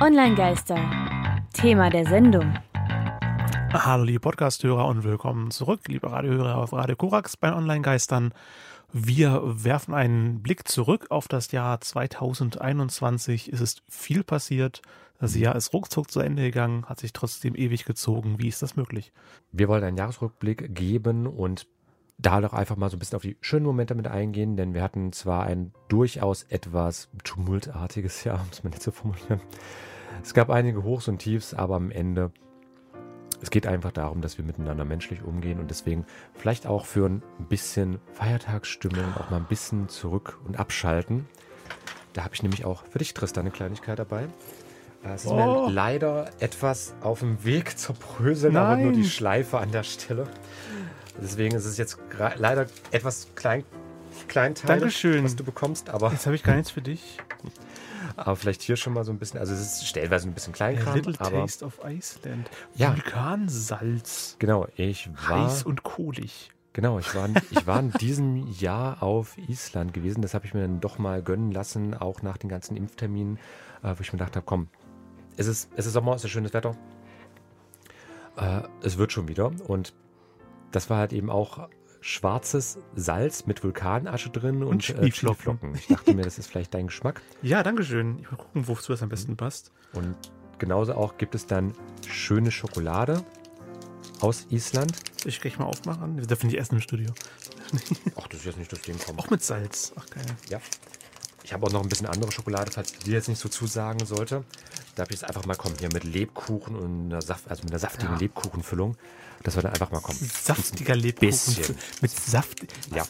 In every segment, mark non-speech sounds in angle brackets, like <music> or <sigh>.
Online-Geister. Thema der Sendung. Hallo liebe Podcast-Hörer und willkommen zurück, liebe Radiohörer auf Radio Korax bei Online-Geistern. Wir werfen einen Blick zurück auf das Jahr 2021. Es ist viel passiert. Das Jahr ist ruckzuck zu Ende gegangen, hat sich trotzdem ewig gezogen. Wie ist das möglich? Wir wollen einen Jahresrückblick geben und da doch einfach mal so ein bisschen auf die schönen Momente mit eingehen, denn wir hatten zwar ein durchaus etwas tumultartiges Jahr, <laughs> um es mal nicht zu formulieren. Es gab einige Hochs und Tiefs, aber am Ende, es geht einfach darum, dass wir miteinander menschlich umgehen und deswegen vielleicht auch für ein bisschen Feiertagsstimmung auch mal ein bisschen zurück und abschalten. Da habe ich nämlich auch für dich, Tristan, eine Kleinigkeit dabei. Es ist Oh. mir leider etwas auf dem Weg zur Bröseln, aber nur die Schleife an der Stelle. Deswegen ist es jetzt leider etwas klein, kleinteilig, Dankeschön. was du bekommst, aber, Jetzt habe ich gar nichts für dich. <laughs> aber vielleicht hier schon mal so ein bisschen. Also es ist stellenweise ein bisschen A Kleinkram, little aber taste of Iceland. Ja. Vulkansalz. genau, ich war Heiß und kohlig. genau, ich war ich war in diesem Jahr auf Island gewesen. Das habe ich mir dann doch mal gönnen lassen, auch nach den ganzen Impfterminen, äh, wo ich mir gedacht habe, komm, es ist es ist Sommer, es ist schönes Wetter. Äh, es wird schon wieder und das war halt eben auch schwarzes Salz mit Vulkanasche drin und, Und äh. Schneeflocken. Ich dachte mir, das ist vielleicht dein Geschmack. <laughs> Ja, dankeschön. Ich will gucken, wozu das am besten passt. Und genauso auch gibt es dann schöne Schokolade aus Island. Ich gleich mal aufmachen? Wir dürfen nicht essen im Studio. Ach, das ist jetzt nicht das Ding kommt. Auch mit Salz. Ach, geil. Ja. Ich habe auch noch ein bisschen andere Schokolade, falls ich dir jetzt nicht so zusagen sollte. Da habe ich jetzt einfach mal kommen hier mit Lebkuchen und einer Saft, also mit einer saftigen Ja. Lebkuchenfüllung. Das wir dann einfach mal kommen. Saftiger Lebkuchen. bisschen. Mit Saft. Ja.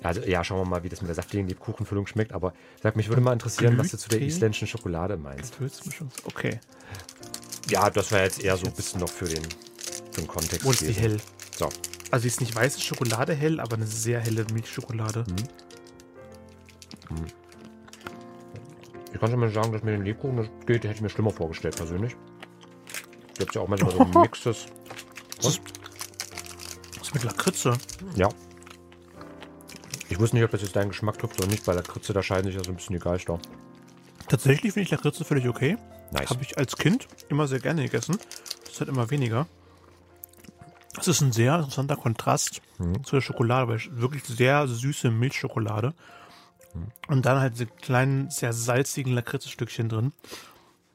Also ja, schauen wir mal, wie das mit der saftigen Lebkuchenfüllung schmeckt. Aber sag, mich würde mal interessieren, was du zu der isländischen Schokolade meinst. Gewürzmischung. Okay. Ja, das wäre jetzt eher so ein bisschen noch für den, für den Kontext. Oh, ist die hell. So. Also die ist nicht weiße Schokolade hell, aber eine sehr helle Milchschokolade. Mhm. Ich kann schon mal sagen, dass mit den Lebkuchen das geht, hätte ich mir schlimmer vorgestellt, persönlich. Gibt es ja auch manchmal so ein <laughs> Mixes. Das ist mit Lakritze. Ja. Ich wusste nicht, ob das jetzt deinen Geschmack trifft oder nicht. Bei Lakritze, da scheiden sich ja so ein bisschen die Geister. Tatsächlich finde ich Lakritze völlig okay. Nice. Habe ich als Kind immer sehr gerne gegessen. Das wird immer weniger. Es ist ein sehr interessanter Kontrast Mhm. zu der Schokolade, weil wirklich sehr süße Milchschokolade. Mhm. Und dann halt diese kleinen, sehr salzigen Lakritzstückchen drin.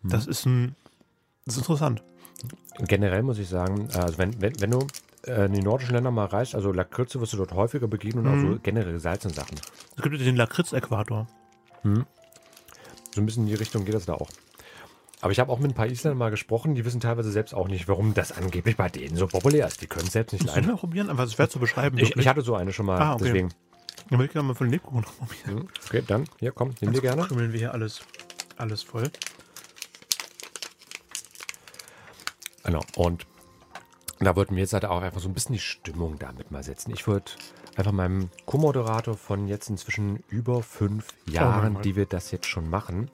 Mhm. Das ist ein. Das ist interessant. Generell muss ich sagen, also wenn, wenn, wenn du äh, in die nordischen Länder mal reist, also Lakritze wirst du dort häufiger begegnen und auch so generell gesalzene Sachen. Es gibt ja den Lakritz-Äquator. So ein bisschen in die Richtung geht das da auch. Aber ich habe auch mit ein paar Isländern mal gesprochen, die wissen teilweise selbst auch nicht, warum das angeblich bei denen so populär ist. Die können es selbst nicht leiden. mal probieren? Aber es ist schwer zu beschreiben. Ich, ich hatte so eine schon mal, Ah, okay. deswegen. Dann würde ich gerne mal von Lebkuchen noch probieren. Hm, Okay, dann, hier, komm, nimm dir gerne. Krümmeln wir hier alles, alles voll. Genau. Und da wollten wir jetzt halt auch einfach so ein bisschen die Stimmung damit mal setzen. Ich würde einfach meinem Co-Moderator von jetzt inzwischen über fünf Jahren, Gott. die wir das jetzt schon machen,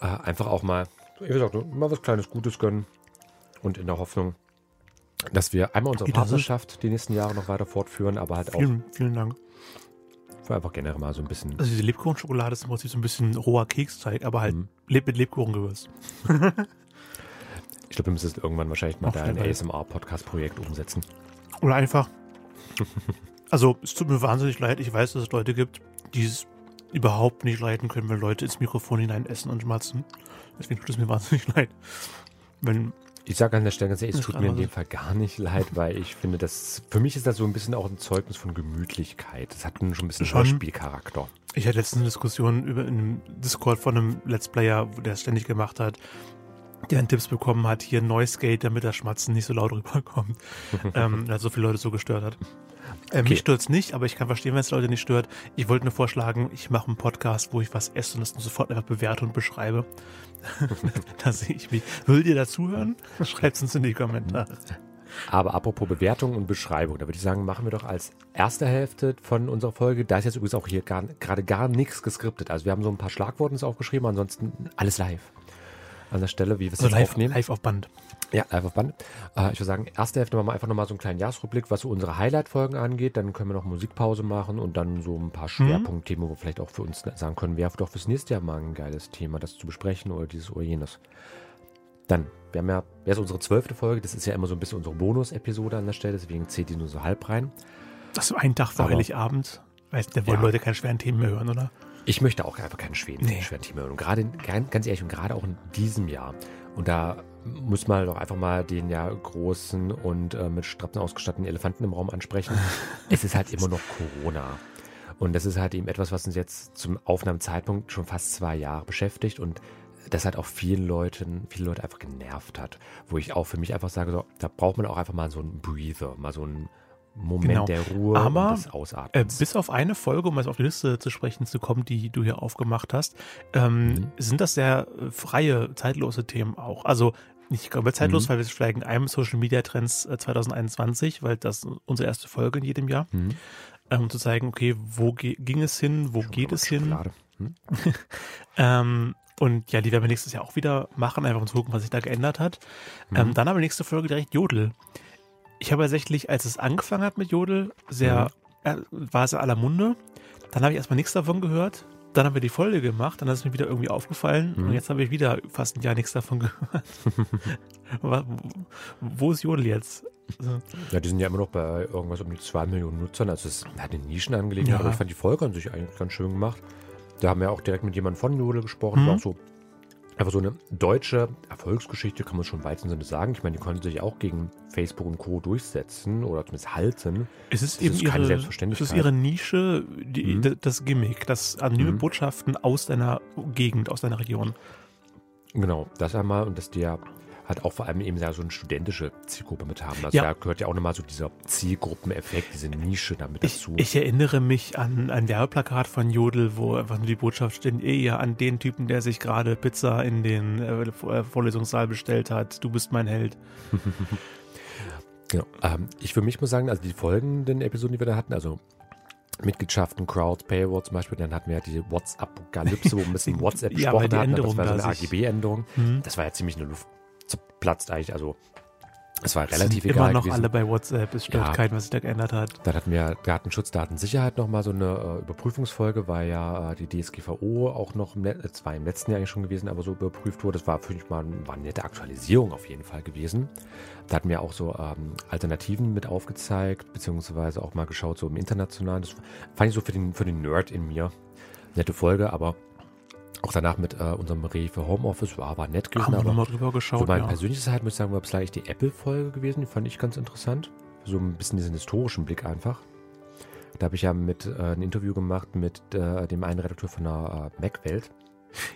äh, einfach auch mal, wie gesagt, mal was kleines Gutes gönnen und in der Hoffnung, dass wir einmal unsere. Partnerschaft die nächsten Jahre noch weiter fortführen, aber halt auch Vielen, vielen Dank. Einfach generell mal so ein bisschen. Also diese Lebkuchenschokolade ist im Prinzip so ein bisschen roher Keksteig, aber halt Mhm. mit Lebkuchengewürz. Ich glaube, wir müssen es irgendwann wahrscheinlich mal Auf da ein. ASMR-Podcast-Projekt umsetzen. Oder einfach. <laughs> Also es tut mir wahnsinnig leid. Ich weiß, dass es Leute gibt, die es überhaupt nicht leiden können, wenn Leute ins Mikrofon hinein essen und schmatzen. Deswegen tut es mir wahnsinnig leid. Wenn Ich sage an der Stelle ganz ehrlich, es tut mir in dem Fall gar nicht leid, weil ich finde, das für mich ist das so ein bisschen auch ein Zeugnis von Gemütlichkeit. Das hat schon ein bisschen Schon. Hörspielcharakter. Ich hatte letztens eine Diskussion über in einem Discord von einem Let's Player, der es ständig gemacht hat, der einen Tipps bekommen hat, hier Noise Gate, damit das Schmatzen nicht so laut rüberkommt. <laughs> ähm, weil so viele Leute so gestört hat. Äh, Okay. Mich stört's nicht, aber ich kann verstehen, wenn es Leute nicht stört. Ich wollte nur vorschlagen, ich mache einen Podcast, wo ich was esse und das sofort einfach bewerte und beschreibe. <laughs> da sehe ich mich. Würdet ihr dazuhören? Schreibt uns in die Kommentare. Aber apropos Bewertung und Beschreibung, da würde ich sagen, machen wir doch als erste Hälfte von unserer Folge, da ist jetzt übrigens auch hier gar- gerade gar nichts geskriptet. Also wir haben so ein paar Schlagworte uns aufgeschrieben, ansonsten alles live. an der Stelle, wie wir es Also live, aufnehmen. live auf Band. Ja, live auf Band. Äh, ich würde sagen, erste Hälfte machen wir einfach nochmal so einen kleinen Jahresrückblick, was so unsere Highlight-Folgen angeht. Dann können wir noch Musikpause machen und dann so ein paar Schwerpunktthemen, wo wir vielleicht auch für uns sagen können, wäre doch fürs nächste Jahr mal ein geiles Thema, das zu besprechen oder dieses oder jenes. Dann, wir haben ja, jetzt unsere zwölfte Folge, das ist ja immer so ein bisschen unsere Bonus-Episode an der Stelle, deswegen zählt die nur so halb rein. Das ist ein Tag vor Aber- Heiligabend. Weißt, da wollen Ja. Leute keine schweren Themen mehr hören, oder? Ich möchte auch einfach keinen schweren, Nee. schweren Thema hören. Und gerade, ganz ehrlich, und gerade auch in diesem Jahr. Und da muss man doch einfach mal den ja großen und äh, mit Strappen ausgestatteten Elefanten im Raum ansprechen. <laughs> es ist halt immer noch Corona. Und das ist halt eben etwas, was uns jetzt zum Aufnahmezeitpunkt schon fast zwei Jahre beschäftigt und das hat auch vielen Leuten, viele Leute einfach genervt hat. Wo ich auch für mich einfach sage, so, da braucht man auch einfach mal so einen Breather, mal so einen Moment Genau. der Ruhe Aber, des Äh, Ausatmens. bis auf eine Folge, um jetzt auf die Liste zu sprechen zu kommen, die du hier aufgemacht hast, ähm, Mhm. sind das sehr äh, freie, zeitlose Themen auch. Also nicht komplett zeitlos, Mhm. weil wir steigen einem Social Media Trends äh, 2021, weil das unsere erste Folge in jedem Jahr, Mhm. ähm, um zu zeigen, okay, wo ging es hin, wo geht es hin? Hm? <laughs> Ähm, und ja, die werden wir nächstes Jahr auch wieder machen, einfach um zu gucken, was sich da geändert hat. Mhm. Ähm, dann haben wir nächste Folge direkt Jodel. Ich habe tatsächlich, als es angefangen hat mit Jodel, sehr, äh, war es in aller Munde. Dann habe ich erstmal nichts davon gehört. Dann haben wir die Folge gemacht, dann ist es mir wieder irgendwie aufgefallen Mhm. und jetzt habe ich wieder fast ein Jahr nichts davon <laughs> gehört. <laughs> Wo ist Jodel jetzt? Ja, die sind ja immer noch bei irgendwas um die 2 Millionen Nutzern. Also es ist halt eine Nischenangelegenheit, Ja. aber ich fand die Folge an sich eigentlich ganz schön gemacht. Da haben wir auch direkt mit jemandem von Jodel gesprochen. Mhm. War auch so einfach so eine deutsche Erfolgsgeschichte, kann man schon im weitesten Sinne sagen. Ich meine, die konnten sich auch gegen Facebook und Co. durchsetzen oder zumindest halten. es ist Das eben ist keine ihre, es Selbstverständlichkeit. ist ihre Nische, die, Mhm. das Gimmick, das anonyme Mhm. Botschaften aus deiner Gegend, aus deiner Region. Genau, das einmal und dass die ja halt auch vor allem eben ja so eine studentische Zielgruppe mit haben. Also Ja. da gehört ja auch nochmal so dieser Zielgruppeneffekt, diese Nische damit Ich, dazu. ich erinnere mich an ein Werbeplakat von Jodel, wo einfach nur die Botschaft steht, eher an den Typen, der sich gerade Pizza in den äh, Vorlesungssaal bestellt hat. Du bist mein Held. <laughs> Genau. Ähm, ich für mich muss sagen, also die folgenden Episoden, die wir da hatten, also Mitgliedschaften, Crowd, Paywall zum Beispiel, dann hatten wir ja die WhatsApp-Apokalypse, wo wir ein bisschen <laughs> WhatsApp Ja, gesprochen aber Änderung das war so eine AGB-Änderung. Hm. Das war ja ziemlich in der Luft zerplatzt eigentlich, also es war Sind relativ immer egal noch gewesen. alle bei WhatsApp. Es stört Ja. keinen, was sich da geändert hat. Dann hatten wir Datenschutz, Datensicherheit nochmal so eine äh, Überprüfungsfolge, weil ja äh, die DSGVO auch noch im, äh, zwar im letzten Jahr eigentlich schon gewesen, aber so überprüft wurde. Das war für mich mal war eine nette Aktualisierung auf jeden Fall gewesen. Da hatten wir auch so ähm, Alternativen mit aufgezeigt, beziehungsweise auch mal geschaut, so im Internationalen. Das fand ich so für den, für den Nerd in mir. Nette Folge, aber auch danach mit äh, unserem für Homeoffice war, war nett gewesen. Haben wir aber nochmal drüber für geschaut. mein Ja. persönliches Highlight muss ich sagen, war vielleicht die Apple-Folge gewesen. Die fand ich ganz interessant. So ein bisschen diesen historischen Blick einfach. Da habe ich ja mit äh, ein Interview gemacht mit äh, dem einen Redakteur von der äh, Mac-Welt.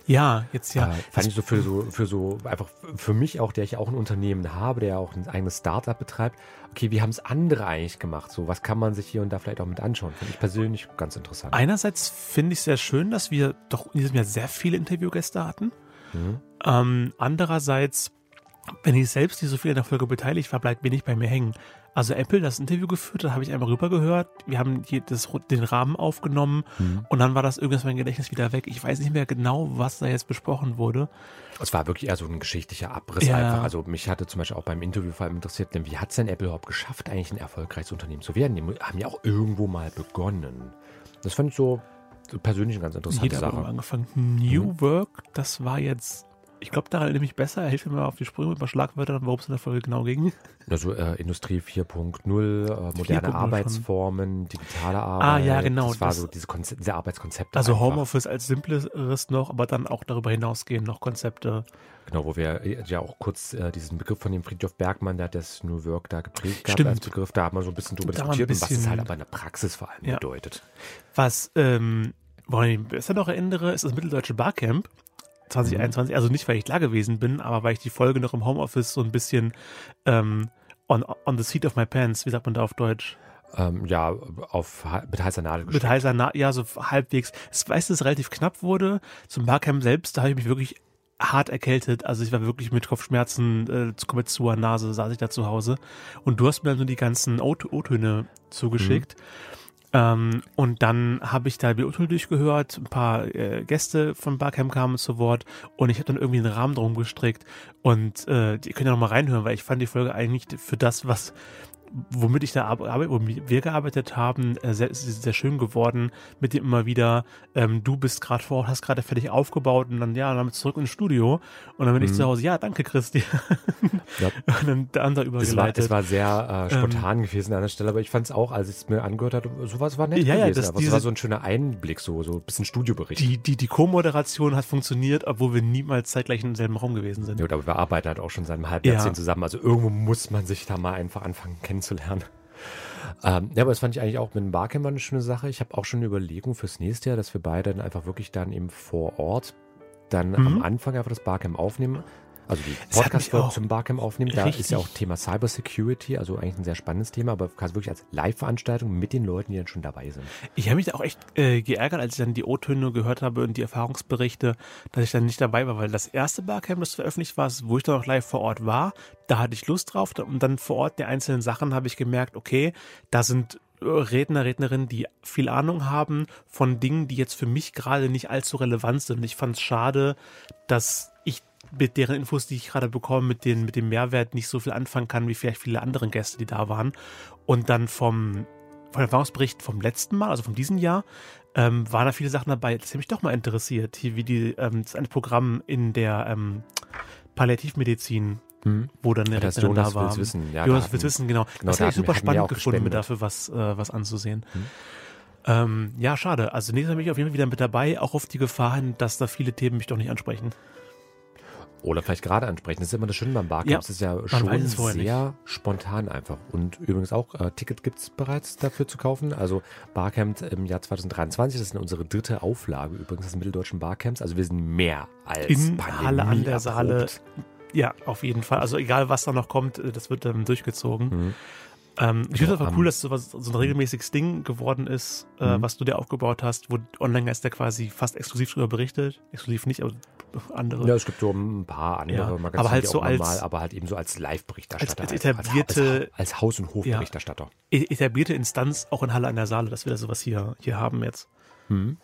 Ja, jetzt ja. äh, fand ich so für so für so einfach für mich auch, der ich auch ein Unternehmen habe, der auch ein eigenes Startup betreibt. Okay, wie haben es andere eigentlich gemacht? So, was kann man sich hier und da vielleicht auch mit anschauen? Finde ich persönlich ganz interessant. Einerseits finde ich sehr schön, dass wir doch in diesem Jahr sehr viele Interviewgäste hatten. Mhm. Ähm, andererseits, wenn ich selbst nicht so viel in der Folge beteiligt war, bleibt wenig bei mir hängen. Also Apple das Interview geführt, da habe ich einmal rübergehört. Wir haben hier das, den Rahmen aufgenommen Mhm. und dann war das irgendwas mein Gedächtnis wieder weg. Ich weiß nicht mehr genau, was da jetzt besprochen wurde. Es war wirklich eher so ein geschichtlicher Abriss Ja. einfach. Also mich hatte zum Beispiel auch beim Interview vor allem interessiert, denn wie hat es denn Apple überhaupt geschafft, eigentlich ein erfolgreiches Unternehmen zu werden? Die haben ja auch irgendwo mal begonnen. Das fand ich so, persönlich eine ganz interessante Jeder Sache. angefangen. New Mhm. Work, das war jetzt, ich glaube, da erinnere ich mich besser. Hilf mir mal auf die Sprünge mit ein paar Schlagwörtern, worum es in der Folge genau ging. Also äh, Industrie 4.0, äh, moderne 4.0 Arbeitsformen, digitale Arbeit. Ah, ja, genau, Das war das- so diese, Konze diese Arbeitskonzepte. Also einfach. Homeoffice als simpleres noch, aber dann auch darüber hinausgehen noch Konzepte. Genau, wo wir äh, ja auch kurz äh, diesen Begriff von dem Friedhof Bergmann, der hat das New Work da geprägt gehabt Stimmt. als Begriff. Da hat man so ein bisschen drüber Da diskutiert und was es bisschen- halt aber in der Praxis vor allem Ja. bedeutet. Was, ähm, woran ich mich besser noch erinnere, ist das Mitteldeutsche Barcamp 2021. Also nicht, weil ich da gewesen bin, aber weil ich die Folge noch im Homeoffice so ein bisschen ähm, on, on the seat of my pants, wie sagt man da auf Deutsch? Ähm, ja, auf, mit heißer Nadel Mit gestrickt. heißer, Na ja, so halbwegs. Ich weiß, dass es relativ knapp wurde. Zum Barcamp selbst, da habe ich mich wirklich hart erkältet. Also ich war wirklich mit Kopfschmerzen, äh, komplett zu Nase, saß ich da zu Hause. Und du hast mir dann so die ganzen O-Töne zugeschickt. Mhm. Ähm, und dann habe ich da Urteil durchgehört, ein paar äh, Gäste von Barcamp kamen zu Wort und ich habe dann irgendwie einen Rahmen drum gestrickt und äh, ihr könnt ja noch mal reinhören, weil ich fand die Folge eigentlich für das, was womit ich da womit wir gearbeitet haben, äh, sehr, sehr schön geworden, mit dem immer wieder, ähm, du bist gerade vor Ort, hast gerade fertig aufgebaut und dann, ja, dann zurück ins Studio und dann bin mhm. ich zu Hause, ja, danke Christi. <laughs> Ja. und dann der andere übergeleitet. Es war, es war sehr äh, spontan ähm, gewesen an der Stelle, aber ich fand es auch, als ich es mir angehört habe, sowas war nett ja, gewesen, ja, das, aber diese, es war so ein schöner Einblick, so, so ein bisschen Studiobericht. Die, die, die Co-Moderation hat funktioniert, obwohl wir niemals zeitgleich im selben Raum gewesen sind. Ja, aber wir arbeiten halt auch schon seit einem halben Jahrzehnt ja. zusammen, also irgendwo muss man sich da mal einfach anfangen kennenzulernen. Ähm, ja, aber das fand ich eigentlich auch mit dem Barcamp eine schöne Sache. Ich habe auch schon eine Überlegung fürs nächste Jahr, dass wir beide dann einfach wirklich dann eben vor Ort dann mhm. am Anfang einfach das Barcamp aufnehmen also die Podcast-Folge zum Barcamp aufnehmen. Da ist ja auch Thema Cybersecurity, also eigentlich ein sehr spannendes Thema, aber quasi wirklich als Live-Veranstaltung mit den Leuten, die dann schon dabei sind. Ich habe mich da auch echt äh, geärgert, als ich dann die O-Töne gehört habe und die Erfahrungsberichte, dass ich dann nicht dabei war, weil das erste Barcamp, das veröffentlicht war, wo ich dann auch live vor Ort war, da hatte ich Lust drauf und dann vor Ort die einzelnen Sachen habe ich gemerkt, okay, da sind Redner, Rednerinnen, die viel Ahnung haben von Dingen, die jetzt für mich gerade nicht allzu relevant sind. Ich fand es schade, dass mit deren Infos, die ich gerade bekomme, mit, den, mit dem Mehrwert nicht so viel anfangen kann, wie vielleicht viele andere Gäste, die da waren. Und dann vom, vom Erfahrungsbericht vom letzten Mal, also von diesem Jahr, ähm, waren da viele Sachen dabei, das hat mich doch mal interessiert, hier wie die, ähm, das eine Programm in der ähm, Palliativmedizin, hm. wo dann eine ja, Rednerin da war. Will's wissen. Ja, Jonas will's wissen, genau. genau das habe ich super spannend gefunden, mir dafür was, äh, was anzusehen. Hm. Ähm, ja, schade. Also nächstes Mal bin ich auf jeden Fall wieder mit dabei, auch auf die Gefahr hin, dass da viele Themen mich doch nicht ansprechen. Oder vielleicht gerade ansprechen. Das ist immer das Schöne beim Barcamp. Ja, es ist ja schon sehr spontan einfach. Und übrigens auch, äh, Ticket gibt es bereits dafür zu kaufen. Also Barcamp im Jahr 2023, das ist unsere dritte Auflage übrigens des Mitteldeutschen Barcamps. Also wir sind mehr als In Halle an der Saale. Ja, auf jeden Fall. Also egal, was da noch kommt, äh, das wird dann durchgezogen. Mhm. Ähm, ich finde es einfach cool, dass sowas, so ein regelmäßiges Ding geworden ist, äh, mhm. was du dir aufgebaut hast, wo Online-Geister quasi fast exklusiv darüber berichtet. Exklusiv nicht, aber andere. Ja, es gibt so ein paar andere ja, Magazine, aber halt so als, normal, aber halt eben so als Live-Berichterstatter. Als, als, etablierte. Als, als Haus- und Hofberichterstatter. Ja, e-, etablierte Instanz auch in Halle an der Saale, dass wir da sowas hier, hier haben jetzt. Mhm.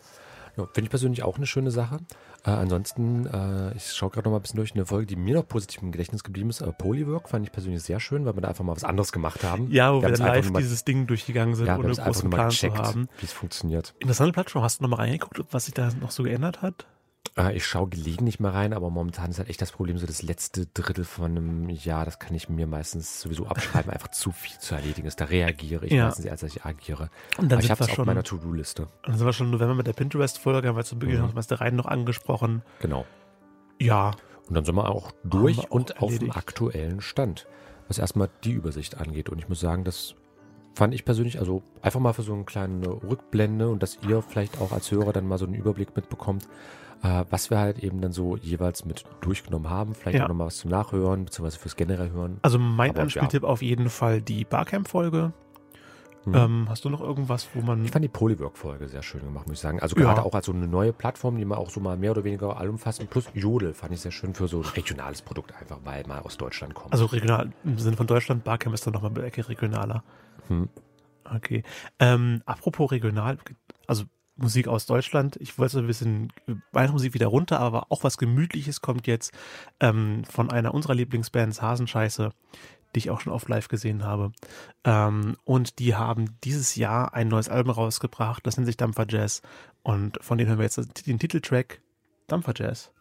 Ja, Finde ich persönlich auch eine schöne Sache. Äh, ansonsten, äh, ich schaue gerade noch mal ein bisschen durch eine Folge, die mir noch positiv im Gedächtnis geblieben ist. Äh, Polywork fand ich persönlich sehr schön, weil wir da einfach mal was anderes gemacht haben. Ja, wo wir, wir dann live dieses Ding durchgegangen sind, ja, ohne großen Plan zu haben. Wie es funktioniert. Interessante Plattform. Hast du noch mal reingeguckt, was sich da noch so geändert hat? Äh, ich schaue gelegentlich mal rein, aber momentan ist halt echt das Problem, so das letzte Drittel von einem Jahr, das kann ich mir meistens sowieso abschreiben, einfach zu viel zu erledigen ist. Da reagiere ich ja. meistens eher, als ich agiere. Und dann aber ich habe es auf meiner To-Do-Liste. Dann sind wir schon November mit der Pinterest-Folge, haben wir zu Beginn mhm. noch der Reihen noch angesprochen. Genau. Ja. Und dann sind wir auch durch wir auch und erledigt. auf dem aktuellen Stand, was erstmal die Übersicht angeht. Und ich muss sagen, das fand ich persönlich, also einfach mal für so eine kleine Rückblende und dass ihr vielleicht auch als Hörer dann mal so einen Überblick mitbekommt, äh, was wir halt eben dann so jeweils mit durchgenommen haben. Vielleicht ja. auch nochmal was zum Nachhören, beziehungsweise fürs generell hören. Also mein Anspieltipp ja. auf jeden Fall die Barcamp-Folge. Hm. Ähm, hast du noch irgendwas, wo man. Ich fand die Polywork-Folge sehr schön gemacht, muss ich sagen. Also gerade ja. auch als so eine neue Plattform, die man auch so mal mehr oder weniger allumfassend, plus Jodel fand ich sehr schön für so ein regionales Produkt einfach, weil mal aus Deutschland kommt. Also regional, im Sinne von Deutschland, Barcamp ist dann nochmal eine Ecke regionaler. Hm. Okay. Ähm, apropos regional, also Musik aus Deutschland. Ich wollte so ein bisschen Weihnachtsmusik wieder runter, aber auch was Gemütliches kommt jetzt ähm, von einer unserer Lieblingsbands, Hasenscheiße, die ich auch schon oft live gesehen habe. Ähm, und die haben dieses Jahr ein neues Album rausgebracht, das nennt sich Dampfer Jazz. Und von denen hören wir jetzt den Titeltrack Dampfer Jazz.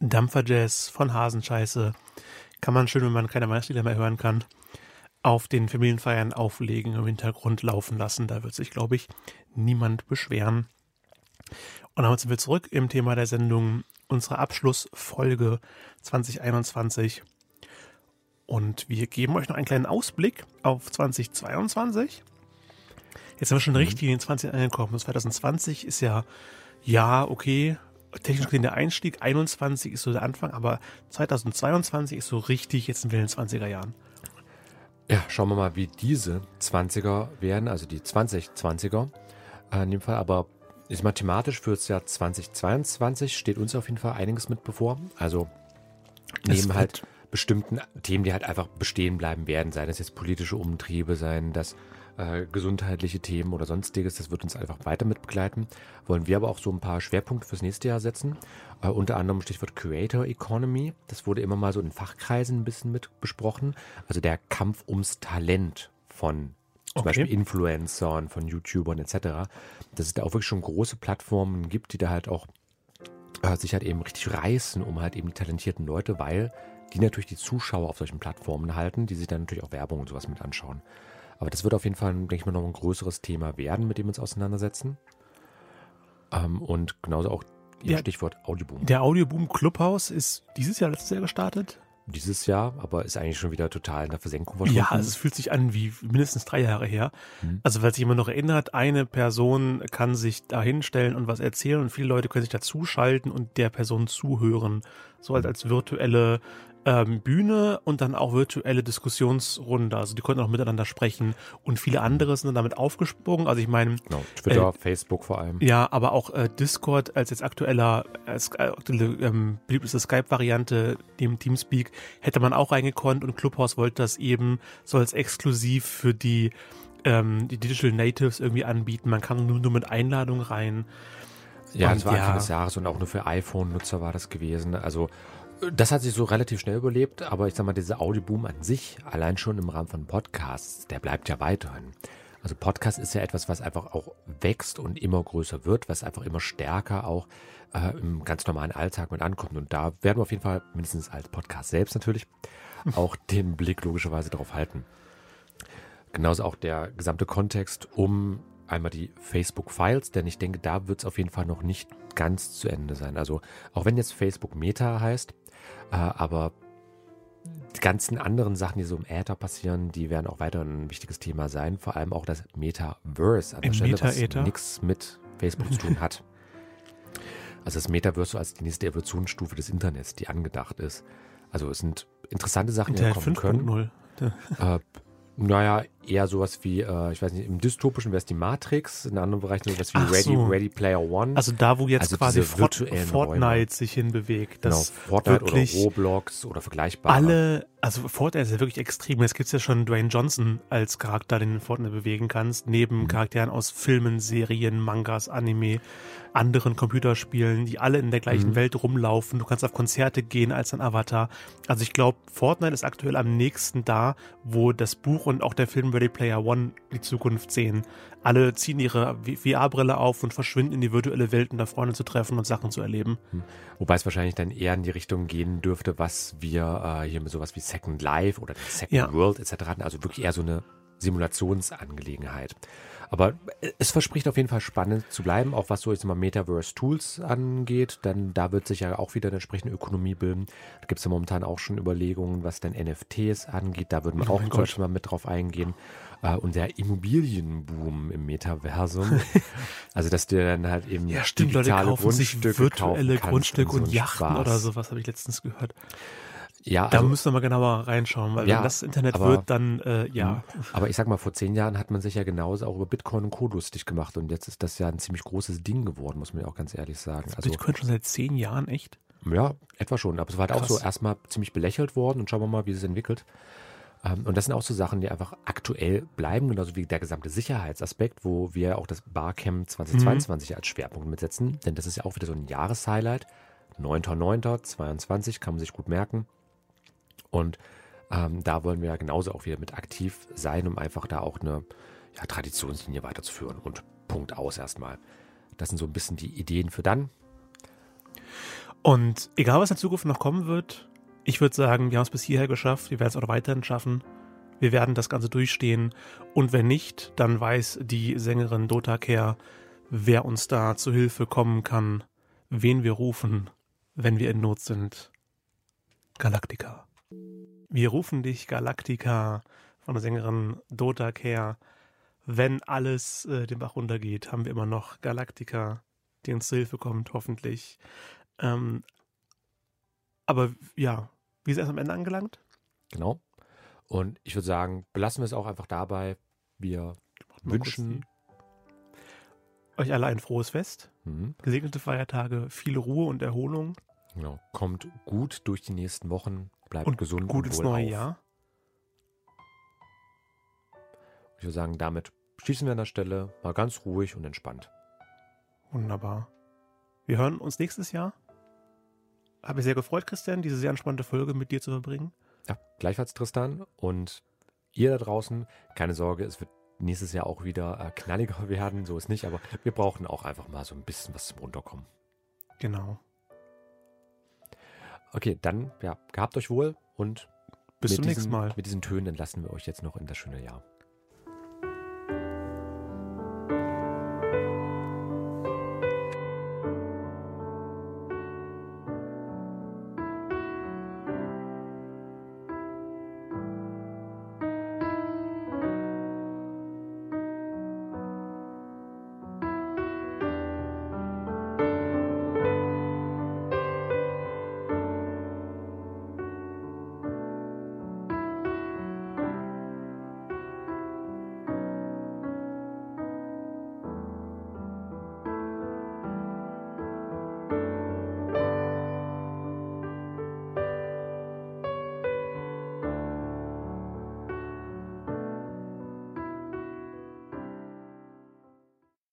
Dampfer Jazz von Hasenscheiße. Kann man schön, wenn man keine Weihnachtslieder mehr hören kann auf den Familienfeiern auflegen, im Hintergrund laufen lassen. Da wird sich, glaube ich, niemand beschweren. Und damit sind wir zurück im Thema der Sendung, unsere Abschlussfolge 2021. Und wir geben euch noch einen kleinen Ausblick auf 2022. Jetzt sind wir schon mhm. richtig in den 20 angekommen. 2020 ist ja, ja, okay, technisch gesehen der Einstieg, 21 ist so der Anfang, aber 2022 ist so richtig, jetzt sind wir in den 20er Jahren. Ja, schauen wir mal, wie diese 20er werden, also die 2020er äh, in dem Fall. Aber ist mathematisch für das Jahr 2022 steht uns auf jeden Fall einiges mit bevor. Also neben halt bestimmten Themen, die halt einfach bestehen bleiben werden, seien das jetzt politische Umtriebe, seien das äh, gesundheitliche Themen oder sonstiges. Das wird uns einfach weiter mit begleiten. Wollen wir aber auch so ein paar Schwerpunkte fürs nächste Jahr setzen. Äh, unter anderem Stichwort Creator Economy. Das wurde immer mal so in Fachkreisen ein bisschen mit besprochen. Also der Kampf ums Talent von zum Okay. Beispiel Influencern, von YouTubern etc. Dass es da auch wirklich schon große Plattformen gibt, die da halt auch äh, sich halt eben richtig reißen um halt eben die talentierten Leute, weil die natürlich die Zuschauer auf solchen Plattformen halten, die sich dann natürlich auch Werbung und sowas mit anschauen. Aber das wird auf jeden Fall, denke ich mal, noch ein größeres Thema werden, mit dem wir uns auseinandersetzen. Ähm, und genauso auch Ihr Ja. Stichwort Audioboom. Der Audioboom Clubhouse ist dieses Jahr, letztes Jahr gestartet. Dieses Jahr, aber ist eigentlich schon wieder total in der Versenkung verschwunden. Ja, also es fühlt sich an wie mindestens drei Jahre her. Mhm. Also, weil sich immer noch erinnert, eine Person kann sich da hinstellen und was erzählen und viele Leute können sich dazuschalten und der Person zuhören. So als, als virtuelle ähm, Bühne und dann auch virtuelle Diskussionsrunde. Also die konnten auch miteinander sprechen und viele andere sind dann damit aufgesprungen. Also ich meine, genau. Twitter, Äh, Facebook vor allem. ja, aber auch äh, Discord als jetzt aktueller, als aktuelle ähm, beliebteste Skype-Variante neben Teamspeak hätte man auch reingekonnt und Clubhouse wollte das eben so als exklusiv für die, ähm, die Digital Natives irgendwie anbieten. Man kann nur, nur mit Einladung rein. Ja, Und das war ja. Anfang des Jahres und auch nur für iPhone-Nutzer war das gewesen. Also das hat sich so relativ schnell überlebt, aber ich sag mal, dieser Audioboom an sich, allein schon im Rahmen von Podcasts, der bleibt ja weiterhin. Also Podcast ist ja etwas, was einfach auch wächst und immer größer wird, was einfach immer stärker auch äh, im ganz normalen Alltag mit ankommt. Und da werden wir auf jeden Fall, mindestens als Podcast selbst natürlich, <laughs> auch den Blick logischerweise darauf halten. Genauso auch der gesamte Kontext um einmal die Facebook-Files, denn ich denke, da wird es auf jeden Fall noch nicht ganz zu Ende sein. Also auch wenn jetzt Facebook Meta heißt, äh, aber die ganzen anderen Sachen, die so im Äther passieren, die werden auch weiter ein wichtiges Thema sein. Vor allem auch das Metaverse an der Im Stelle, was nichts mit Facebook zu tun hat. <laughs> Also das Metaverse so als die nächste Evolutionsstufe des Internets, die angedacht ist. Also es sind interessante Sachen, die da kommen können. 5.0. Äh, naja, eher sowas wie, äh, ich weiß nicht, im Dystopischen wäre es die Matrix, in anderen Bereichen sowas wie Ach Ready, so. Ready Player One. Also da, wo jetzt Also quasi Fort Fortnite Räume. sich hinbewegt. genau, Fortnite wirklich oder Roblox oder vergleichbare. alle, also Fortnite ist ja wirklich extrem. Jetzt gibt's ja schon Dwayne Johnson als Charakter, den du in Fortnite bewegen kannst, neben Mhm. Charakteren aus Filmen, Serien, Mangas, Anime, anderen Computerspielen, die alle in der gleichen Mhm. Welt rumlaufen. Du kannst auf Konzerte gehen als ein Avatar. Also ich glaube, Fortnite ist aktuell am nächsten da, wo das Buch und auch der Film Ready Player One die Zukunft sehen. Alle ziehen ihre VR-Brille auf und verschwinden in die virtuelle Welt, um da Freunde zu treffen und Sachen zu erleben. Wobei es wahrscheinlich dann eher in die Richtung gehen dürfte, was wir äh, hier mit sowas wie Second Life oder Second Ja. World etc. hatten. Also wirklich eher so eine Simulationsangelegenheit. Aber äh, es verspricht auf jeden Fall spannend zu bleiben, auch was so jetzt mal Metaverse-Tools angeht. Dann da wird sich ja auch wieder eine entsprechende Ökonomie bilden. Da gibt es ja momentan auch schon Überlegungen, was denn NFTs angeht. Da würden wir Oh auch Gott. Beispiel mal mit drauf eingehen. Äh, und der Immobilienboom im Metaversum. <laughs> also dass du dann halt eben Ja, stimmt, Leute digitale kaufen sich Grundstücke virtuelle kaufen kannst Grundstücke so und Yachten Spaß. oder sowas, habe ich letztens gehört. Ja, Da also, müssen wir mal genauer reinschauen, weil Ja, wenn das Internet aber- wird, dann äh, ja. aber ich sag mal, vor zehn Jahren hat man sich ja genauso auch über Bitcoin und Co. lustig gemacht und jetzt ist das ja ein ziemlich großes Ding geworden, muss man ja auch ganz ehrlich sagen. Also Bitcoin schon seit zehn Jahren, echt? ja, etwa schon, aber es war halt auch Krass. so erstmal ziemlich belächelt worden und schauen wir mal, wie es entwickelt. Ähm, Und das sind auch so Sachen, die einfach aktuell bleiben, genauso wie der gesamte Sicherheitsaspekt, wo wir auch das Barcamp 2022 als Schwerpunkt mitsetzen, denn das ist ja auch wieder so ein Jahreshighlight. 9.9.22 kann man sich gut merken. Und ähm, da wollen wir ja genauso auch wieder mit aktiv sein, um einfach da auch eine ja, Traditionslinie weiterzuführen. Und Punkt aus erstmal. Das sind so ein bisschen die Ideen für dann. Und egal, was in Zukunft noch kommen wird, ich würde sagen, wir haben es bis hierher geschafft, wir werden es auch weiterhin schaffen. Wir werden das Ganze durchstehen. Und wenn nicht, dann weiß die Sängerin Dota Care, wer uns da zu Hilfe kommen kann, wen wir rufen, wenn wir in Not sind. Galactica. Wir rufen dich, Galactica, von der Sängerin Dota Care. Wenn alles äh, den Bach runtergeht, haben wir immer noch Galactica, die uns zu Hilfe kommt, hoffentlich. Ähm, aber ja, wie ist erst am Ende angelangt? Genau. Und ich würde sagen, belassen wir es auch einfach dabei. Wir wünschen Euch alle ein frohes Fest, mhm, gesegnete Feiertage, viel Ruhe und Erholung genau, kommt gut durch die nächsten Wochen, bleibt und gesund gut und ins neue auf. Jahr. ich würde sagen, damit schließen wir an der Stelle mal ganz ruhig und entspannt. Wunderbar. Wir hören uns nächstes Jahr. Habe mich sehr gefreut, Christian, diese sehr entspannte Folge mit dir zu verbringen. Ja, gleichfalls Tristan und ihr da draußen, keine Sorge, es wird nächstes Jahr auch wieder äh, knalliger <laughs> werden, so ist nicht, aber wir brauchen auch einfach mal so ein bisschen was zum Runterkommen. Genau. Okay, dann, ja, gehabt euch wohl und Bis zum diesen, nächsten Mal. Mit diesen Tönen entlassen wir euch jetzt noch in das schöne Jahr.